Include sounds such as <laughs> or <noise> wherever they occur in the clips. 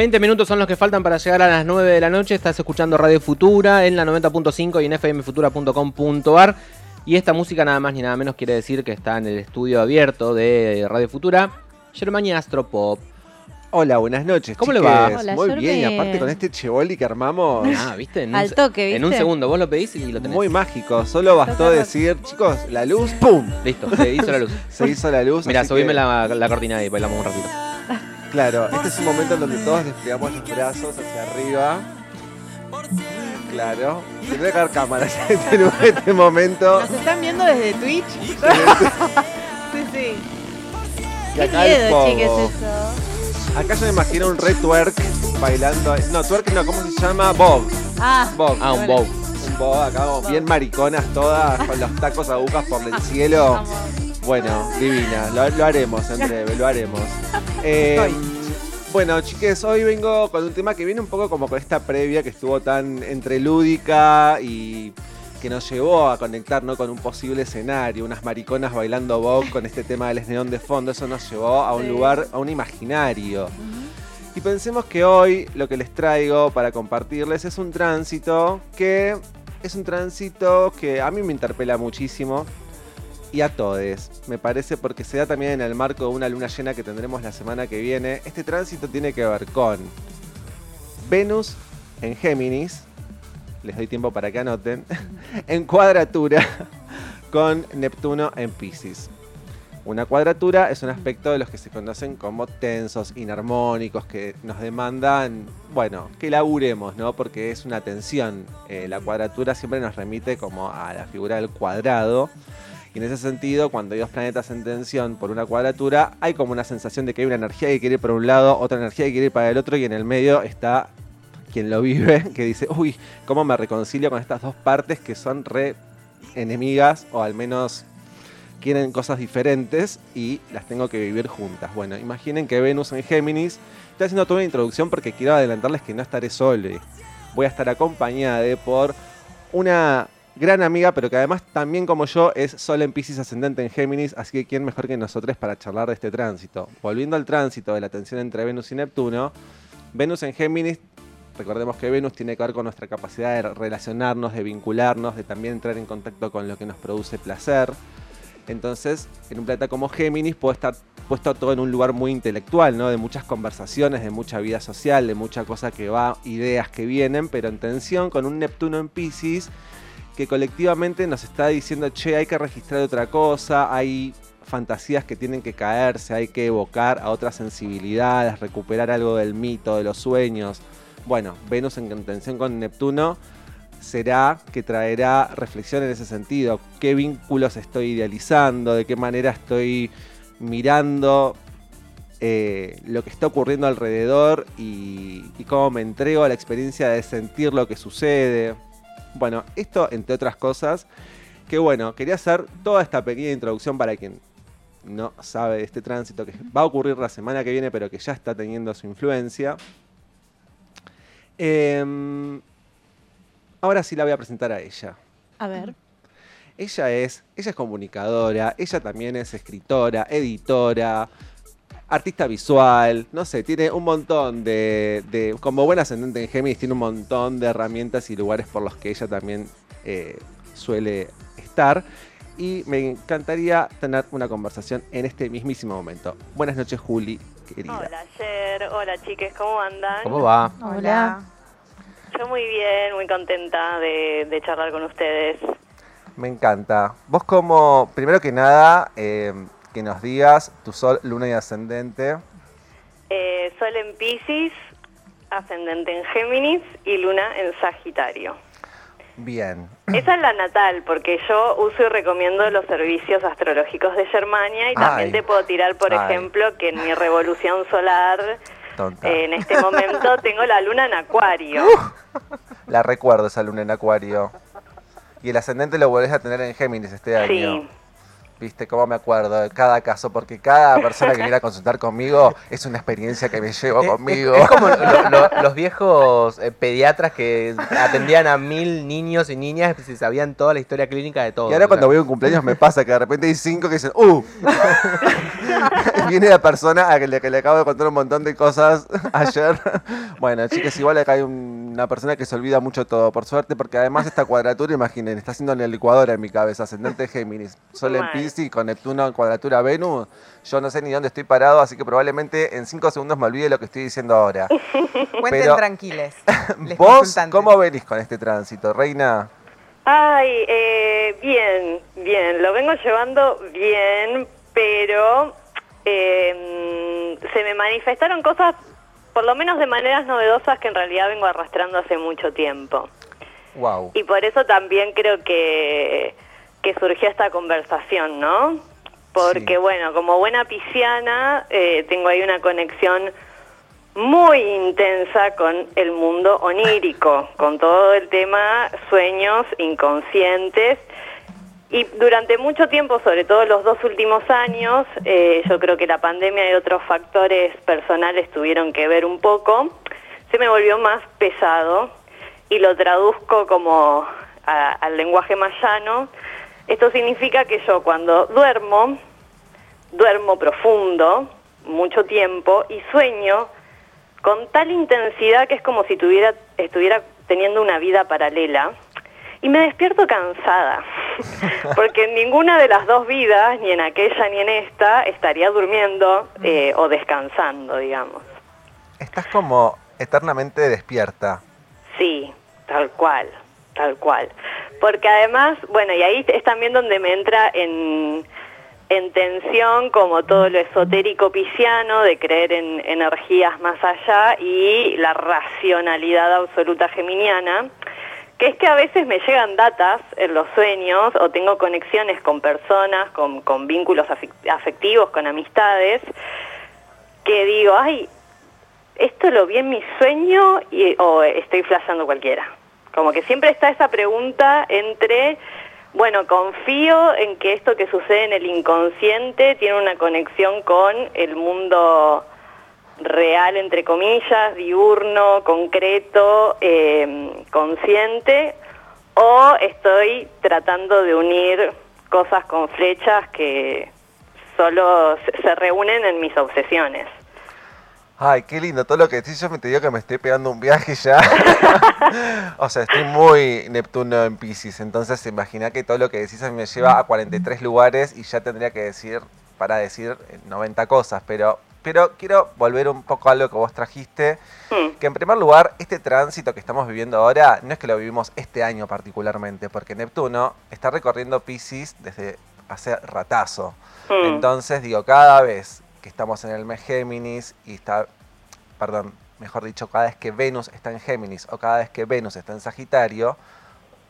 20 minutos son los que faltan para llegar a las 9 de la noche. Estás escuchando Radio Futura en la 90.5 y en fmfutura.com.ar. Y esta música nada más ni nada menos quiere decir que está en el estudio abierto de Radio Futura. Germania Astropop. Hola, buenas noches. ¿Cómo le va? Hola, Muy Jorge. bien, y aparte con este chevoli que armamos, Ah, ¿viste? En un Al toque, En un ¿viste? segundo, vos lo pedís y lo tenés. muy mágico. Solo bastó decir, chicos, la luz, ¡pum! Listo, se hizo la luz. <laughs> Se hizo la luz. Mira, subime que, la, la cortina y bailamos un ratito. Claro, este es un momento en donde todos desplegamos los brazos hacia arriba. Claro. Tendría que haber cámaras <laughs> en este momento. ¿Nos están viendo desde Twitch? <laughs> sí, sí. Y Qué acá el miedo, pogo. chiques, eso. Acá yo me imagino un re twerk bailando. No, twerk no, ¿cómo se llama? Bob. Ah, Bob. Ah, un bow. Un bob acá como bien mariconas todas, con los tacos agujas por el cielo. <laughs> Bueno, divina, lo, lo haremos en breve, lo haremos. Eh, bueno, chiques, hoy vengo con un tema que viene un poco como con esta previa que estuvo tan entre lúdica y que nos llevó a conectar ¿no? con un posible escenario, unas mariconas bailando Bob con este tema del neón de fondo, eso nos llevó a un Sí. lugar, a un imaginario. Y pensemos que hoy lo que les traigo para compartirles es un tránsito que es un tránsito que a mí me interpela muchísimo y a todos, me parece, porque se da también en el marco de una luna llena que tendremos la semana que viene. Este tránsito tiene que ver con Venus en Géminis, les doy tiempo para que anoten, <laughs> en cuadratura con Neptuno en Pisces. Una cuadratura es un aspecto de los que se conocen como tensos, inarmónicos, que nos demandan, bueno, que laburemos, ¿no? Porque es una tensión. Eh, la cuadratura siempre nos remite como a la figura del cuadrado. Y en ese sentido, cuando hay dos planetas en tensión por una cuadratura, hay como una sensación de que hay una energía que quiere ir por un lado, otra energía que quiere ir para el otro, y en el medio está quien lo vive, <laughs> que dice, uy, ¿cómo me reconcilio con estas dos partes que son re enemigas o al menos quieren cosas diferentes y las tengo que vivir juntas? Bueno, imaginen que Venus en Géminis, estoy haciendo toda una introducción porque quiero adelantarles que no estaré solo. Voy a estar acompañada por una gran amiga, pero que además también como yo es Sol en Pisces ascendente en Géminis, así que quién mejor que nosotros para charlar de este tránsito. Volviendo al tránsito de la tensión entre Venus y Neptuno, Venus en Géminis, recordemos que Venus tiene que ver con nuestra capacidad de relacionarnos, de vincularnos, de también entrar en contacto con lo que nos produce placer. Entonces, en un planeta como Géminis puede estar puesto todo en un lugar muy intelectual, ¿no? De muchas conversaciones, de mucha vida social, de mucha cosa que va, ideas que vienen, pero en tensión con un Neptuno en Pisces que colectivamente nos está diciendo, che, hay que registrar otra cosa, hay fantasías que tienen que caerse, hay que evocar a otras sensibilidades, recuperar algo del mito, de los sueños. Bueno, Venus en contención con Neptuno será que traerá reflexión en ese sentido. ¿Qué vínculos estoy idealizando? ¿De qué manera estoy mirando eh, lo que está ocurriendo alrededor y, y cómo me entrego a la experiencia de sentir lo que sucede? Bueno, esto entre otras cosas, que bueno, quería hacer toda esta pequeña introducción para quien no sabe de este tránsito que va a ocurrir la semana que viene, pero que ya está teniendo su influencia. Em, ahora sí la voy a presentar a ella. A ver. Ella es, ella es comunicadora, ella también es escritora, editora, artista visual, no sé, tiene un montón de, de- como buen ascendente en Géminis, tiene un montón de herramientas y lugares por los que ella también eh, suele estar. Y me encantaría tener una conversación en este mismísimo momento. Buenas noches, Juli, querida. Hola, Cher. Hola, chiques, ¿cómo andan? ¿Cómo va? Hola. Yo muy bien, muy contenta de, de charlar con ustedes. Me encanta. Vos como, primero que nada, eh, que nos digas tu sol, luna y ascendente. Eh, Sol en Pisces, ascendente en Géminis y Luna en Sagitario. Bien. Esa es la natal, porque yo uso y recomiendo los servicios astrológicos de Germania y también Ay. te puedo tirar, por Ay. ejemplo, que en mi revolución solar, eh, en este momento, <laughs> tengo la luna en Acuario. La recuerdo esa luna en Acuario. Y el ascendente lo volvés a tener en Géminis este año. Sí. ¿Viste? ¿Cómo me acuerdo de cada caso? Porque cada persona que viene a consultar conmigo es una experiencia que me llevo conmigo. Es, es como lo- lo- <laughs> los viejos eh, pediatras que atendían a mil niños y niñas y sabían toda la historia clínica de todo. Y ahora cuando voy a un cumpleaños me pasa que de repente hay cinco que dicen, ¡uh! <laughs> Viene la persona a le, que le acabo de contar un montón de cosas <laughs> ayer. Bueno, chicas, igual acá hay un- una persona que se olvida mucho todo, por suerte, porque además esta cuadratura, imaginen, está haciendo en la licuadora en mi cabeza, ascendente Géminis, Sol en Mal. Piscis, con Neptuno en cuadratura Venus. Yo no sé ni dónde estoy parado, así que probablemente en cinco segundos me olvide lo que estoy diciendo ahora. <laughs> Cuenten Pero- tranquiles. <laughs> les ¿Vos cómo venís con este tránsito, Reina? Ay, eh, bien, bien, lo vengo llevando bien, pero eh, se me manifestaron cosas, por lo menos de maneras novedosas, que en realidad vengo arrastrando hace mucho tiempo. Wow. Y por eso también creo que, que surgió esta conversación, ¿no? Porque, Sí. bueno, como buena pisciana, eh, tengo ahí una conexión muy intensa con el mundo onírico, con todo el tema sueños inconscientes. Y durante mucho tiempo, sobre todo los dos últimos años, eh, yo creo que la pandemia y otros factores personales tuvieron que ver un poco, se me volvió más pesado y lo traduzco como al lenguaje más llano. Esto significa que yo cuando duermo, duermo profundo, mucho tiempo, y sueño con tal intensidad que es como si tuviera, estuviera teniendo una vida paralela. Y me despierto cansada, <laughs> porque en ninguna de las dos vidas, ni en aquella ni en esta, estaría durmiendo eh, o descansando, digamos. Estás como eternamente despierta. Sí, tal cual, tal cual. Porque además, bueno, y ahí es también donde me entra en, en tensión como todo lo esotérico pisciano, de creer en energías más allá y la racionalidad absoluta geminiana, que es que a veces me llegan datas en los sueños o tengo conexiones con personas, con, vínculos afectivos, con amistades, que digo, ay, esto lo vi en mi sueño y, o estoy flasheando cualquiera. Como que siempre está esa pregunta entre, bueno, confío en que esto que sucede en el inconsciente tiene una conexión con el mundo real, entre comillas, diurno, concreto, eh, consciente, o estoy tratando de unir cosas con flechas que solo se- reúnen en mis obsesiones. Ay, qué lindo todo lo que decís. Yo me te digo que me estoy pegando un viaje ya. <laughs> o sea, estoy muy Neptuno en Pisces. Entonces, imagina que todo lo que decís me lleva a 43 lugares y ya tendría que decir, para decir eh, 90 cosas. Pero, pero quiero volver un poco a lo que vos trajiste. Hmm. Que en primer lugar, este tránsito que estamos viviendo ahora no es que lo vivimos este año particularmente, porque Neptuno está recorriendo Pisces desde hace ratazo. Hmm. Entonces, digo, cada vez que estamos en el mes Géminis y está, perdón, mejor dicho, cada vez que Venus está en Géminis o cada vez que Venus está en Sagitario,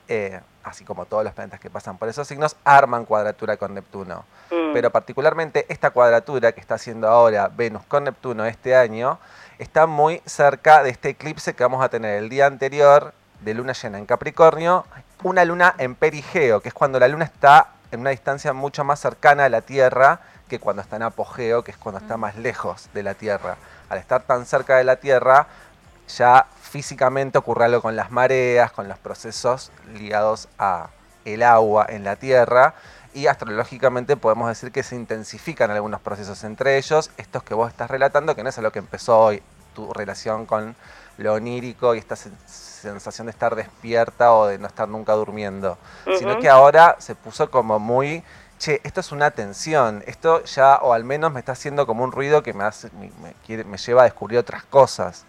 eh, así como todos los planetas que pasan por esos signos, arman cuadratura con Neptuno. Mm. Pero particularmente esta cuadratura que está haciendo ahora Venus con Neptuno este año, está muy cerca de este eclipse que vamos a tener el día anterior de luna llena en Capricornio, una luna en perigeo, que es cuando la luna está en una distancia mucho más cercana a la Tierra que cuando está en apogeo, que es cuando está más lejos de la Tierra. Al estar tan cerca de la Tierra, ya físicamente ocurre algo con las mareas, con los procesos ligados a el agua en la Tierra y astrológicamente podemos decir que se intensifican algunos procesos, entre ellos estos que vos estás relatando, que no es lo que empezó hoy, tu relación con lo onírico y esta sen- sensación de estar despierta o de no estar nunca durmiendo, sino que ahora se puso como muy, che, esto es una tensión, esto ya, o al menos me está haciendo como un ruido que me, hace, me, me quiere- me lleva a descubrir otras cosas.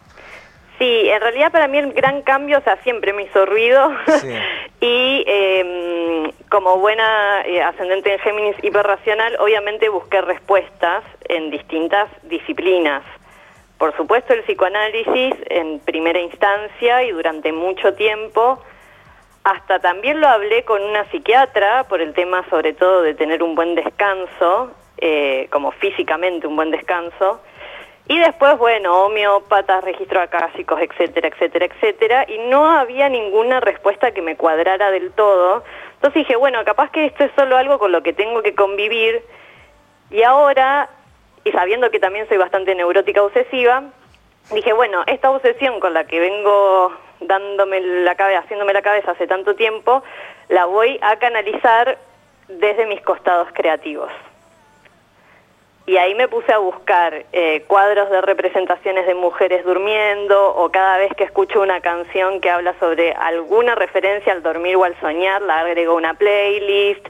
Sí, en realidad para mí el gran cambio, o sea, siempre me hizo ruido. Sí. <laughs> y eh, como buena eh, ascendente en Géminis hiperracional, obviamente busqué respuestas en distintas disciplinas. Por supuesto el psicoanálisis en primera instancia y durante mucho tiempo. Hasta también lo hablé con una psiquiatra por el tema sobre todo de tener un buen descanso, eh, como físicamente un buen descanso. Y después, bueno, homeópatas, registros acásicos, etcétera, etcétera, etcétera, y no había ninguna respuesta que me cuadrara del todo. Entonces dije, bueno, capaz que esto es solo algo con lo que tengo que convivir, y ahora, y sabiendo que también soy bastante neurótica obsesiva, dije, bueno, esta obsesión con la que vengo dándome la cabeza, haciéndome la cabeza hace tanto tiempo, la voy a canalizar desde mis costados creativos. Y ahí me puse a buscar eh, cuadros de representaciones de mujeres durmiendo o cada vez que escucho una canción que habla sobre alguna referencia al dormir o al soñar, la agrego una playlist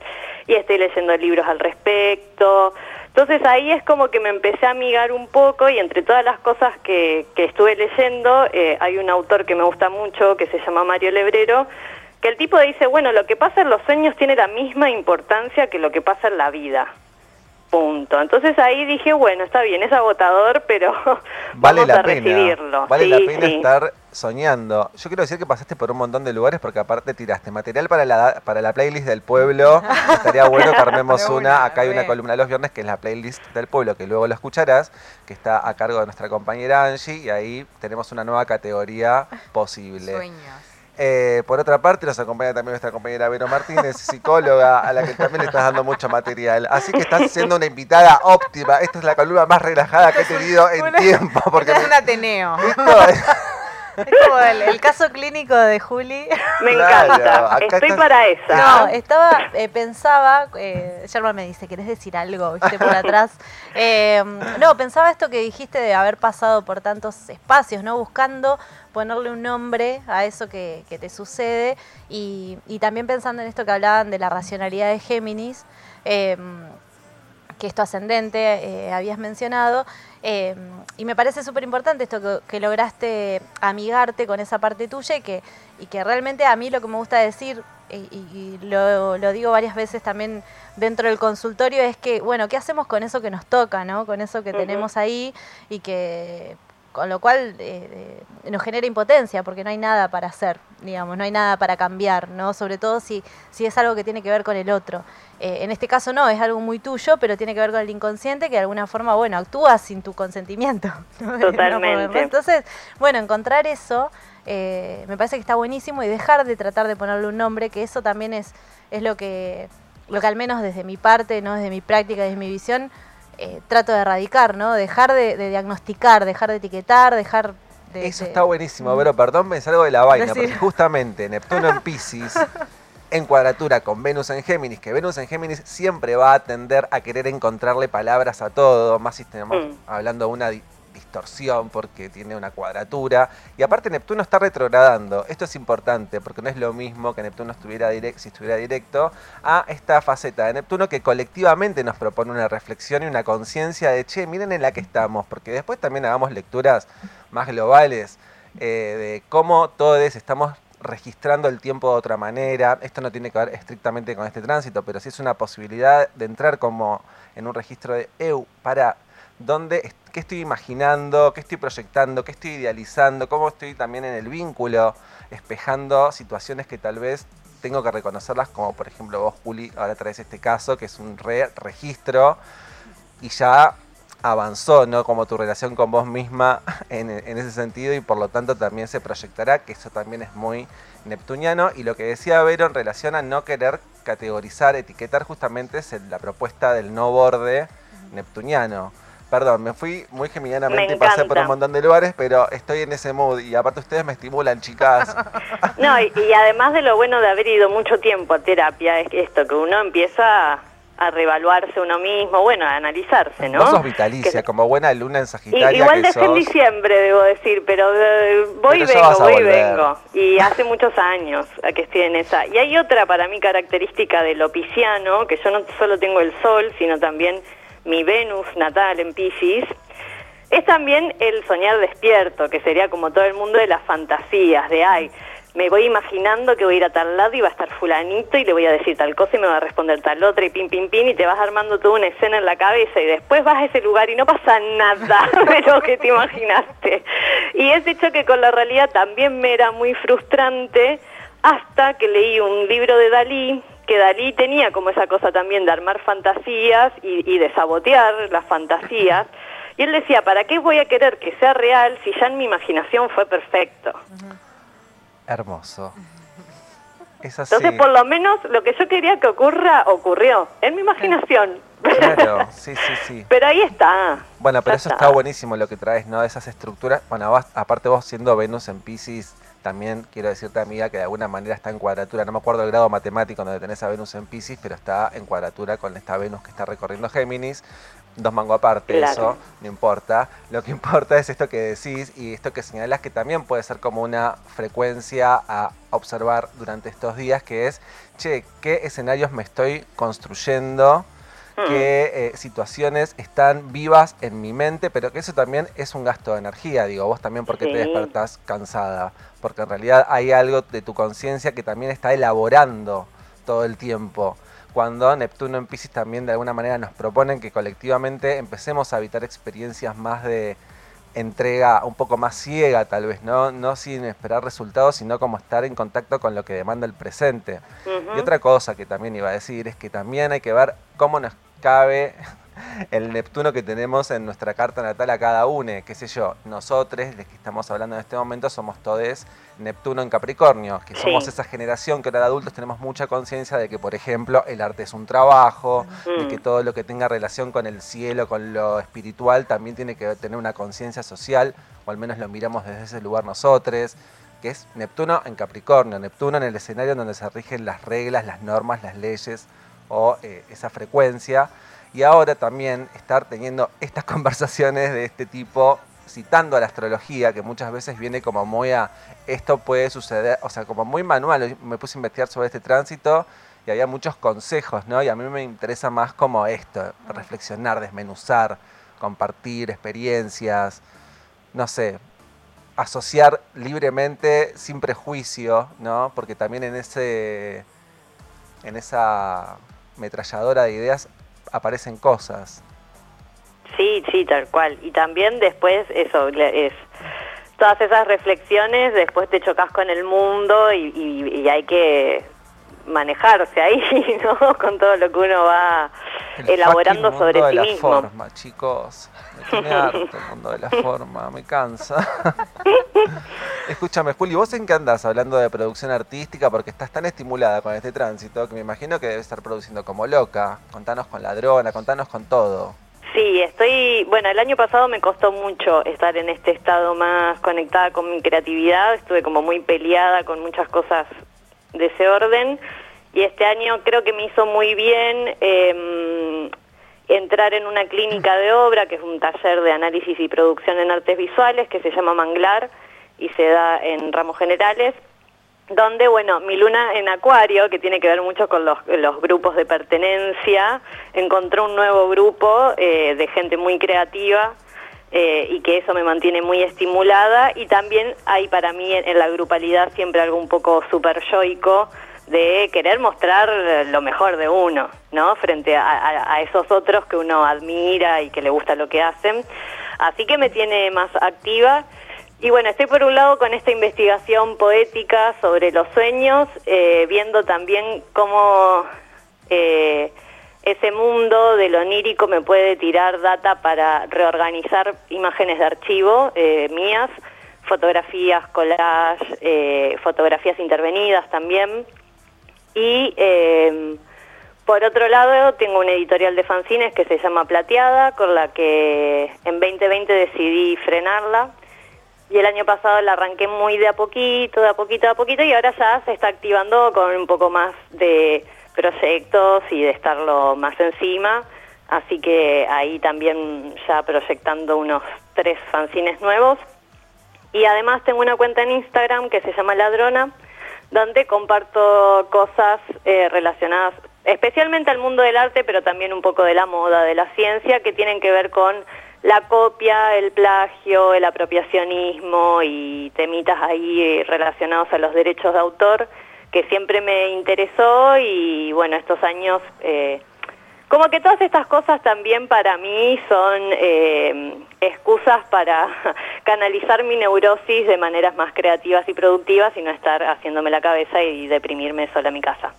y estoy leyendo libros al respecto. Entonces ahí es como que me empecé a amigar un poco y entre todas las cosas que, que estuve leyendo, eh, hay un autor que me gusta mucho que se llama Mario Lebrero, que el tipo dice, bueno, lo que pasa en los sueños tiene la misma importancia que lo que pasa en la vida. Punto. Entonces ahí dije, bueno, está bien, es agotador, pero <laughs> vale vamos la a pena. recibirlo. Vale Sí, la pena sí. estar soñando. Yo quiero decir que pasaste por un montón de lugares porque aparte tiraste material para la, para la playlist del pueblo. <laughs> Estaría bueno que armemos una. una, Acá hay una columna los viernes que es la playlist del pueblo, que luego lo escucharás, que está a cargo de nuestra compañera Angie y ahí tenemos una nueva categoría posible. Sueños. Eh, por otra parte, nos acompaña también nuestra compañera Vero Martínez, psicóloga, a la que también le estás dando mucho material. Así que estás siendo una invitada óptima. Esta es la columna más relajada que he tenido en Una- tiempo. Porque es un Ateneo. <laughs> es- como el, el caso clínico de Juli. Me Claro, encanta. acá Estoy para esa. No, estaba, eh, pensaba, eh, Sherman me dice, ¿querés decir algo? ¿Viste por atrás? <laughs> Eh, no, pensaba esto que dijiste de haber pasado por tantos espacios, ¿no? Buscando ponerle un nombre a eso que, que te sucede y, y también pensando en esto que hablaban de la racionalidad de Géminis, eh, que es tu ascendente, eh, habías mencionado, eh, y me parece súper importante esto que, que lograste amigarte con esa parte tuya y que, y que realmente a mí lo que me gusta decir, y, y- y lo, lo digo varias veces también dentro del consultorio, es que, bueno, ¿qué hacemos con eso que nos toca, ¿no? con eso que tenemos ahí y que con lo cual eh, eh, nos genera impotencia porque no hay nada para hacer, digamos, no hay nada para cambiar, ¿no? Sobre todo si, si es algo que tiene que ver con el otro. Eh, en este caso no, es algo muy tuyo, pero tiene que ver con el inconsciente que de alguna forma, bueno, actúa sin tu consentimiento. <laughs> <laughs> Totalmente. Entonces, bueno, encontrar eso eh, me parece que está buenísimo y dejar de tratar de ponerle un nombre, que eso también es, es lo que, lo que al menos desde mi parte, no desde mi práctica, desde mi visión, eh, trato de erradicar, ¿no? Dejar de, de diagnosticar, dejar de etiquetar, dejar de... Eso de- está buenísimo, pero perdón, me salgo de la vaina, Decir. porque justamente Neptuno en Pisces, <laughs> en cuadratura con Venus en Géminis, que Venus en Géminis siempre va a tender a querer encontrarle palabras a todo, más si estamos Mm. hablando de una distorsión porque tiene una cuadratura. Y aparte Neptuno está retrogradando. Esto es importante porque no es lo mismo que Neptuno estuviera direct, si estuviera directo a esta faceta de Neptuno que colectivamente nos propone una reflexión y una conciencia de, che, miren en la que estamos, porque después también hagamos lecturas más globales eh, de cómo todos estamos registrando el tiempo de otra manera. Esto no tiene que ver estrictamente con este tránsito, pero sí es una posibilidad de entrar como en un registro de EU para dónde, est- qué estoy imaginando, qué estoy proyectando, qué estoy idealizando, cómo estoy también en el vínculo, espejando situaciones que tal vez tengo que reconocerlas, como por ejemplo vos, Juli, ahora traes este caso, que es un re registro y ya avanzó, ¿no? Como tu relación con vos misma <laughs> en, en ese sentido y por lo tanto también se proyectará, que eso también es muy neptuniano. Y lo que decía Vero en relación a no querer categorizar, etiquetar justamente es la propuesta del no borde neptuniano. Perdón, me fui muy geminianamente Me y pasé por un montón de lugares, pero estoy en ese mood y aparte ustedes me estimulan, chicas. <laughs> No, y, y además de lo bueno de haber ido mucho tiempo a terapia, es esto, que uno empieza a reevaluarse uno mismo, bueno, a analizarse, ¿no? Vos sos vitalicia, Que- como buena luna en Sagitaria igual en sos. diciembre, debo decir, pero eh, voy y Pero vengo, voy y vengo. Y hace muchos años a que estoy en esa. Y hay otra para mí característica de lo pisciano, que yo no solo tengo el sol, sino también mi Venus natal en Piscis. Es también el soñar despierto, que sería como todo el mundo de las fantasías, de ay, me voy imaginando que voy a ir a tal lado y va a estar fulanito y le voy a decir tal cosa y me va a responder tal otra y pin, pin, pin y te vas armando toda una escena en la cabeza y después vas a ese lugar y no pasa nada <laughs> de lo que te imaginaste. Y ese choque con la realidad también me era muy frustrante hasta que leí un libro de Dalí que Dalí tenía como esa cosa también de armar fantasías y, y de sabotear las fantasías. Y él decía, ¿para qué voy a querer que sea real si ya en mi imaginación fue perfecto? Hermoso. Es así. Entonces, por lo menos lo que yo quería que ocurra, ocurrió, en mi imaginación. Claro, <laughs> sí, sí, sí. Pero ahí está. Bueno, pero eso está buenísimo lo que traes, ¿no? Esas estructuras. Bueno, vos- aparte vos siendo Venus en Pisces, también quiero decirte, amiga, que de alguna manera está en cuadratura. No me acuerdo el grado matemático donde tenés a Venus en Pisces, pero está en cuadratura con esta Venus que está recorriendo Géminis. Dos mangos aparte, Claro. eso no importa. Lo que <laughs> importa es esto que decís y esto que señalás que también puede ser como una frecuencia a observar durante estos días, que es, che, ¿qué escenarios me estoy construyendo? Qué eh, situaciones están vivas en mi mente, pero que eso también es un gasto de energía, digo, vos también porque te despertás cansada, porque en realidad hay algo de tu conciencia que también está elaborando todo el tiempo. Cuando Neptuno en Pisces también de alguna manera nos proponen que colectivamente empecemos a habitar experiencias más de entrega un poco más ciega tal vez, ¿no? No sin esperar resultados, sino como estar en contacto con lo que demanda el presente. Y otra cosa que también iba a decir es que también hay que ver cómo nos cabe el Neptuno que tenemos en nuestra carta natal a cada uno. Qué sé yo, nosotros, de que estamos hablando en este momento, somos todos Neptuno en Capricornio, que somos esa generación que ahora de adultos tenemos mucha conciencia de que, por ejemplo, el arte es un trabajo, de Mm. que todo lo que tenga relación con el cielo, con lo espiritual, también tiene que tener una conciencia social, o al menos lo miramos desde ese lugar nosotros que es Neptuno en Capricornio, Neptuno en el escenario donde se rigen las reglas, las normas, las leyes o eh, esa frecuencia. Y ahora también estar teniendo estas <laughs> conversaciones de este tipo, citando a la astrología, que muchas veces viene como muy a, esto puede suceder, o sea, como muy manual. Me puse a investigar sobre este tránsito y había muchos consejos, ¿no? Y a mí me interesa más como esto, reflexionar, desmenuzar, compartir experiencias, no sé, asociar libremente, sin prejuicio, ¿no? Porque también en ese en esa metralladora de ideas aparecen cosas. Sí, sí, tal cual. Y también después eso es todas esas reflexiones, después te chocas con el mundo y, y- y hay que manejarse ahí, <laughs> ¿no? Con todo lo que uno va El elaborando sobre mundo sí de la mismo. forma, chicos. Me tiene <laughs> harto el mundo de la forma, me cansa. <laughs> Escúchame, Juli, ¿vos en qué andás hablando de producción artística? Porque estás tan estimulada con este tránsito que me imagino que debes estar produciendo como loca. Contanos con Ladrona, contanos con todo. Sí, estoy, bueno, el año pasado me costó mucho estar en este estado más conectada con mi creatividad, estuve como muy peleada con muchas cosas de ese orden y este año creo que me hizo muy bien eh, entrar en una clínica de obra, que es un taller de análisis y producción en artes visuales, que se llama Manglar y se da en ramos generales donde, bueno, mi luna en Acuario, que tiene que ver mucho con los, los grupos de pertenencia, encontró un nuevo grupo eh, de gente muy creativa eh, y que eso me mantiene muy estimulada y también hay para mí en, la grupalidad siempre algo un poco super yoico de querer mostrar lo mejor de uno, ¿no? Frente a esos otros que uno admira y que le gusta lo que hacen. Así que me tiene más activa. Y bueno, estoy por un lado con esta investigación poética sobre los sueños, eh, viendo también cómo eh, ese mundo del onírico me puede tirar data para reorganizar imágenes de archivo eh, mías, fotografías, collage, eh, fotografías intervenidas también. Y eh, por otro lado, tengo una editorial de fanzines que se llama Plateada, con la que en 2020 decidí frenarla. Y el año pasado la arranqué muy de a poquito, de a poquito, de a poquito, y ahora ya se está activando con un poco más de proyectos y de estarlo más encima. Así que ahí también ya proyectando unos tres fanzines nuevos. Y además tengo una cuenta en Instagram que se llama Ladrona, donde comparto cosas eh, relacionadas especialmente al mundo del arte, pero también un poco de la moda, de la ciencia, que tienen que ver con la copia, el plagio, el apropiacionismo y temitas ahí relacionados a los derechos de autor, que siempre me interesó y bueno, estos años... eh, como que todas estas cosas también para mí son eh, excusas para <laughs> canalizar mi neurosis de maneras más creativas y productivas y no estar haciéndome la cabeza y deprimirme sola en mi casa.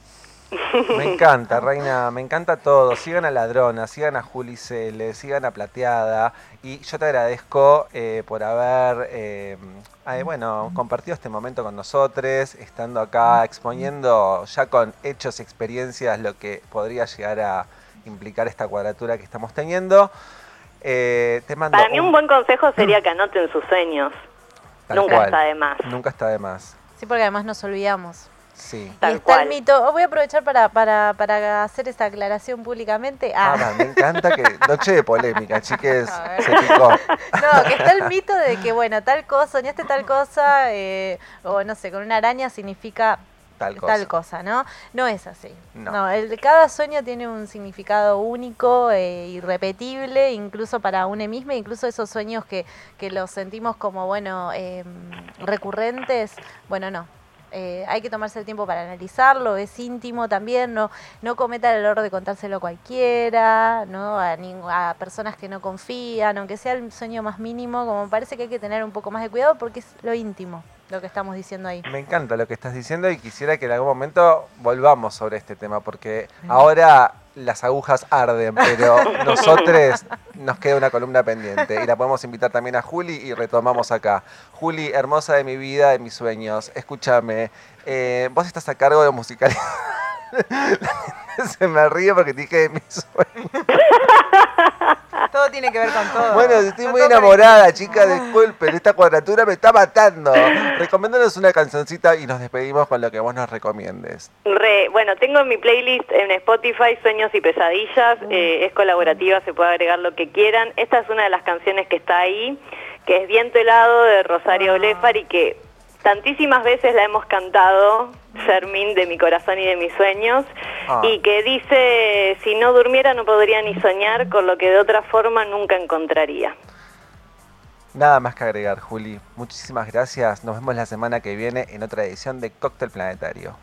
Me encanta, Reina, me encanta todo. Sigan a Ladrona, sigan a Juli Cele, sigan a Plateada. Y yo te agradezco eh, por haber, eh, eh, bueno, compartido este momento con nosotros, estando acá exponiendo ya con hechos y experiencias lo que podría llegar a implicar esta cuadratura que estamos teniendo. Eh, te mando Para mí un buen consejo sería que anoten sus sueños. Tal Nunca cual. está de más. Nunca está de más. Sí, porque además nos olvidamos. Sí. Tal y está cual. el mito. oh, voy a aprovechar para, para, para hacer esta aclaración públicamente. Ah. Ah, me encanta que. <laughs> Noche de polémica, chiques. Se picó. No, que está el mito de que, bueno, tal cosa, soñaste tal cosa, eh, o no sé, con una araña significa Tal cosa. tal cosa, ¿no? No es así. No. No, el, cada sueño tiene un significado único, e irrepetible, incluso para una misma, incluso esos sueños que, que los sentimos como, bueno, em, recurrentes, bueno, no. Eh, hay que tomarse el tiempo para analizarlo, es íntimo también, no, no cometa el error de contárselo a cualquiera, ¿no? a, a personas que no confían, aunque sea el sueño más mínimo, como parece que hay que tener un poco más de cuidado porque es lo íntimo lo que estamos diciendo ahí. Me encanta lo que estás diciendo y quisiera que en algún momento volvamos sobre este tema, porque ahora las agujas arden, pero <laughs> nosotros nos queda una columna pendiente y la podemos invitar también a Juli y retomamos acá. Juli, hermosa de mi vida, de mis sueños, escúchame, eh, vos estás a cargo de musicalidad. <laughs> Se me ríe porque te dije de mis sueños. <laughs> Todo tiene que ver con todo. Bueno, estoy muy enamorada, chica, disculpen, esta cuadratura me está matando. Recomiéndanos una cancioncita y nos despedimos con lo que vos nos recomiendes. Re, bueno, tengo en mi playlist en Spotify Sueños y Pesadillas, eh, es colaborativa, se puede agregar lo que quieran. Esta es una de las canciones que está ahí, que es Viento helado de Rosario Blefar y que tantísimas veces la hemos cantado, Fermín de mi corazón y de mis sueños, Ah. y que dice, si no durmiera no podría ni soñar, con lo que de otra forma nunca encontraría. Nada más que agregar, Juli. Muchísimas gracias. Nos vemos la semana que viene en otra edición de Cóctel Planetario.